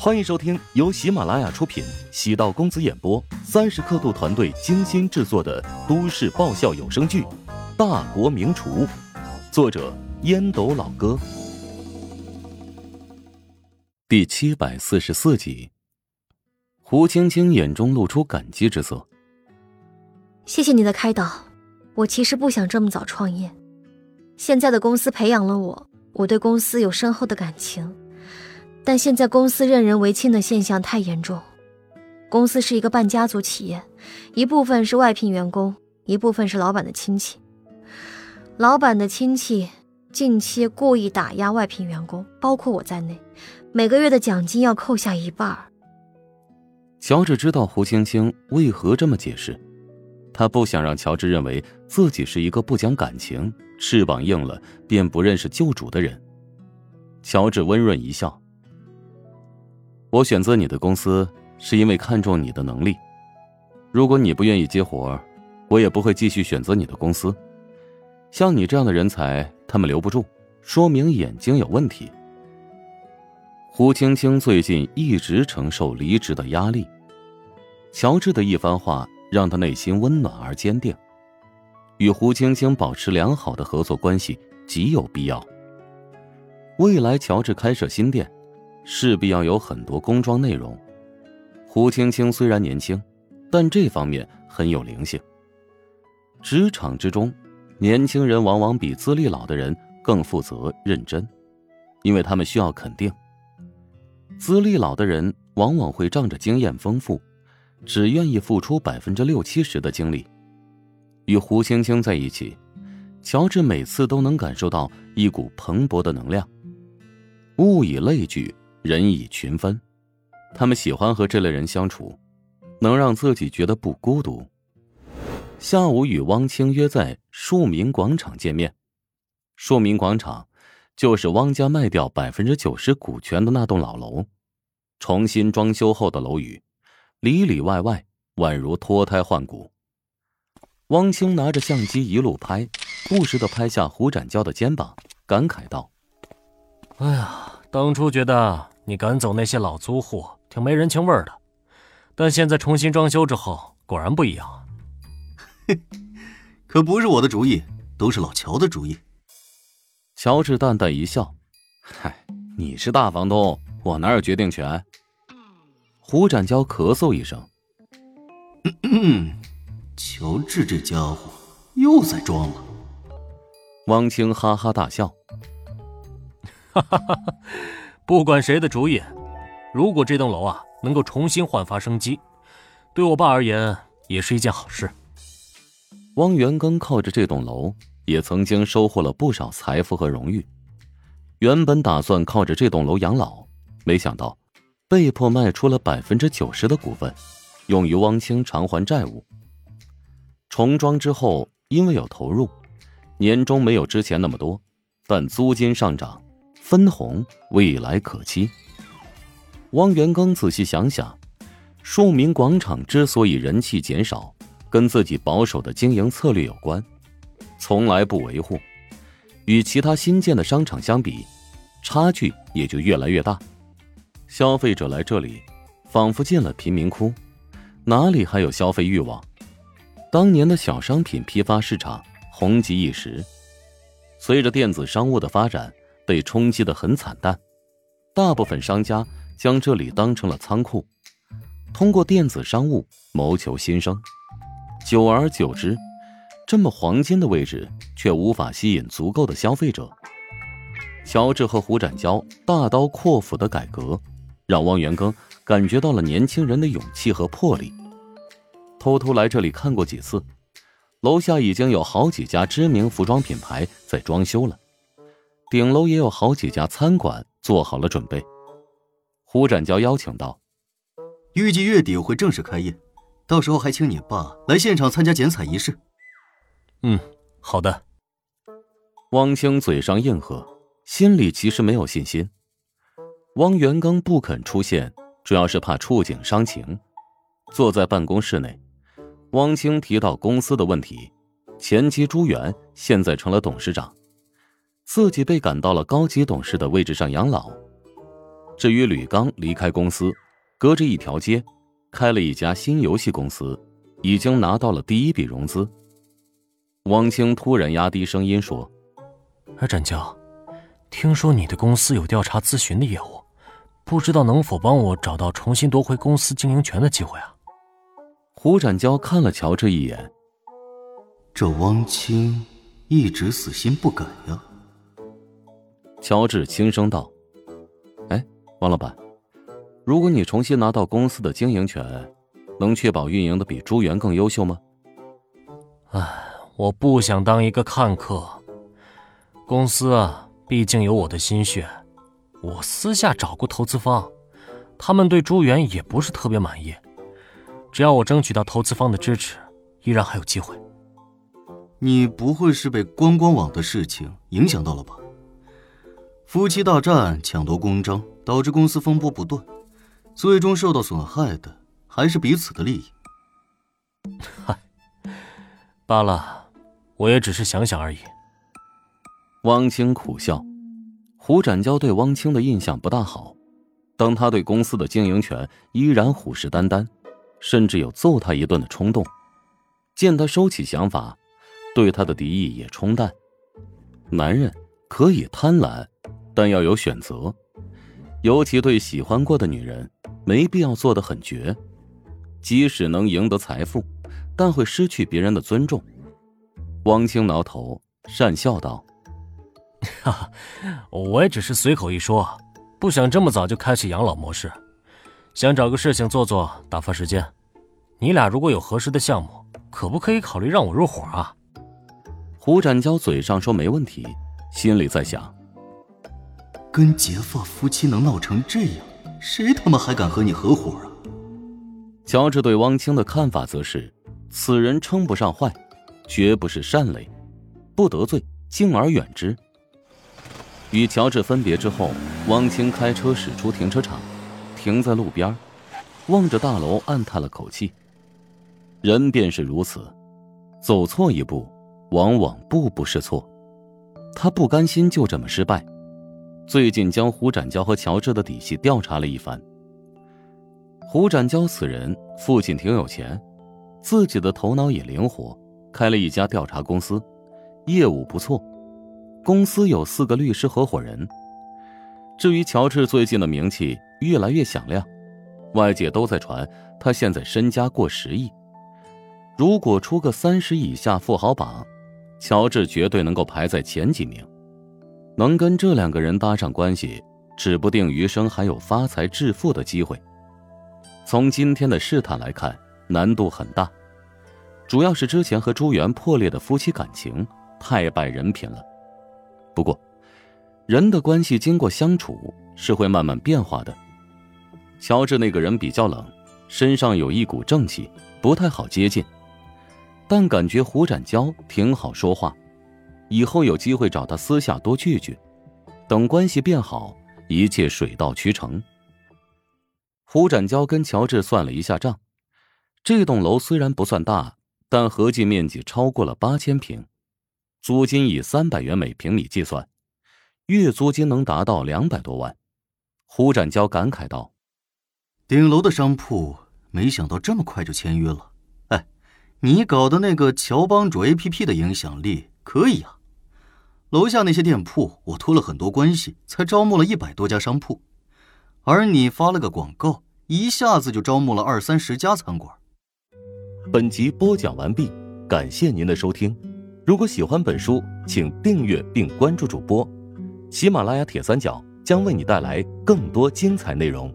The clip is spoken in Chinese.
欢迎收听由喜马拉雅出品、喜道公子演播、三十刻度团队精心制作的都市爆笑有声剧《大国名厨》，作者烟斗老哥，第七百四十四集。胡青青眼中露出感激之色。谢谢你的开导，我其实不想这么早创业。现在的公司培养了我，我对公司有深厚的感情。但现在公司任人唯亲的现象太严重，公司是一个半家族企业，一部分是外聘员工，一部分是老板的亲戚。老板的亲戚近期故意打压外聘员工，包括我在内，每个月的奖金要扣下一半。乔治知道胡青青为何这么解释，他不想让乔治认为自己是一个不讲感情、翅膀硬了便不认识救主的人。乔治温润一笑。我选择你的公司是因为看中你的能力。如果你不愿意接活我也不会继续选择你的公司。像你这样的人才，他们留不住，说明眼睛有问题。胡青青最近一直承受离职的压力，乔治的一番话让他内心温暖而坚定。与胡青青保持良好的合作关系极有必要。未来，乔治开设新店。势必要有很多工装内容。胡青青虽然年轻，但这方面很有灵性。职场之中，年轻人往往比资历老的人更负责认真，因为他们需要肯定。资历老的人往往会仗着经验丰富，只愿意付出百分之六七十的精力。与胡青青在一起，乔治每次都能感受到一股蓬勃的能量。物以类聚。人以群分，他们喜欢和这类人相处，能让自己觉得不孤独。下午与汪清约在庶民广场见面。庶民广场就是汪家卖掉百分之九十股权的那栋老楼，重新装修后的楼宇，里里外外宛如脱胎换骨。汪清拿着相机一路拍，不时的拍下胡展娇的肩膀，感慨道：“哎呀。”当初觉得你赶走那些老租户挺没人情味的，但现在重新装修之后，果然不一样。嘿，可不是我的主意，都是老乔的主意。乔治淡淡一笑：“嗨，你是大房东，我哪有决定权？”胡展娇咳嗽一声：“乔治这家伙又在装了。”汪清哈哈大笑。哈哈哈！不管谁的主意，如果这栋楼啊能够重新焕发生机，对我爸而言也是一件好事。汪元庚靠着这栋楼，也曾经收获了不少财富和荣誉。原本打算靠着这栋楼养老，没想到被迫卖出了百分之九十的股份，用于汪清偿还债务。重装之后，因为有投入，年终没有之前那么多，但租金上涨。分红未来可期。汪元庚仔细想想，庶民广场之所以人气减少，跟自己保守的经营策略有关，从来不维护。与其他新建的商场相比，差距也就越来越大。消费者来这里，仿佛进了贫民窟，哪里还有消费欲望？当年的小商品批发市场红极一时，随着电子商务的发展。被冲击的很惨淡，大部分商家将这里当成了仓库，通过电子商务谋求新生。久而久之，这么黄金的位置却无法吸引足够的消费者。乔治和胡展娇大刀阔斧的改革，让汪元庚感觉到了年轻人的勇气和魄力。偷偷来这里看过几次，楼下已经有好几家知名服装品牌在装修了。顶楼也有好几家餐馆做好了准备。胡展娇邀请道：“预计月底会正式开业，到时候还请你爸来现场参加剪彩仪式。”“嗯，好的。”汪清嘴上应和，心里其实没有信心。汪元刚不肯出现，主要是怕触景伤情。坐在办公室内，汪清提到公司的问题：前妻朱元现在成了董事长。自己被赶到了高级董事的位置上养老，至于吕刚离开公司，隔着一条街，开了一家新游戏公司，已经拿到了第一笔融资。汪清突然压低声音说：“哎，展娇，听说你的公司有调查咨询的业务，不知道能否帮我找到重新夺回公司经营权的机会啊？”胡展娇看了乔治一眼，这汪清一直死心不改呀。乔治轻声道：“哎，王老板，如果你重新拿到公司的经营权，能确保运营的比朱元更优秀吗？”哎，我不想当一个看客。公司啊，毕竟有我的心血。我私下找过投资方，他们对朱元也不是特别满意。只要我争取到投资方的支持，依然还有机会。你不会是被观光网的事情影响到了吧？夫妻大战抢夺公章，导致公司风波不断，最终受到损害的还是彼此的利益。嗨，罢了，我也只是想想而已。汪清苦笑，胡展娇对汪清的印象不大好，当他对公司的经营权依然虎视眈眈，甚至有揍他一顿的冲动。见他收起想法，对他的敌意也冲淡。男人可以贪婪。但要有选择，尤其对喜欢过的女人，没必要做的很绝。即使能赢得财富，但会失去别人的尊重。汪清挠头，讪笑道：“哈哈，我也只是随口一说，不想这么早就开启养老模式，想找个事情做做，打发时间。你俩如果有合适的项目，可不可以考虑让我入伙啊？”胡展娇嘴上说没问题，心里在想。跟结发夫妻能闹成这样，谁他妈还敢和你合伙啊？乔治对汪清的看法则是：此人称不上坏，绝不是善类，不得罪，敬而远之。与乔治分别之后，汪清开车驶出停车场，停在路边，望着大楼，暗叹了口气。人便是如此，走错一步，往往步步是错。他不甘心就这么失败。最近将胡展娇和乔治的底细调查了一番。胡展娇此人父亲挺有钱，自己的头脑也灵活，开了一家调查公司，业务不错。公司有四个律师合伙人。至于乔治最近的名气越来越响亮，外界都在传他现在身家过十亿。如果出个三十以下富豪榜，乔治绝对能够排在前几名。能跟这两个人搭上关系，指不定余生还有发财致富的机会。从今天的试探来看，难度很大，主要是之前和朱元破裂的夫妻感情太败人品了。不过，人的关系经过相处是会慢慢变化的。乔治那个人比较冷，身上有一股正气，不太好接近，但感觉胡展娇挺好说话。以后有机会找他私下多聚聚，等关系变好，一切水到渠成。胡展娇跟乔治算了一下账，这栋楼虽然不算大，但合计面积超过了八千平，租金以三百元每平米计算，月租金能达到两百多万。胡展娇感慨道：“顶楼的商铺，没想到这么快就签约了。哎，你搞的那个乔帮主 APP 的影响力可以啊。”楼下那些店铺，我托了很多关系，才招募了一百多家商铺，而你发了个广告，一下子就招募了二三十家餐馆。本集播讲完毕，感谢您的收听。如果喜欢本书，请订阅并关注主播。喜马拉雅铁三角将为你带来更多精彩内容。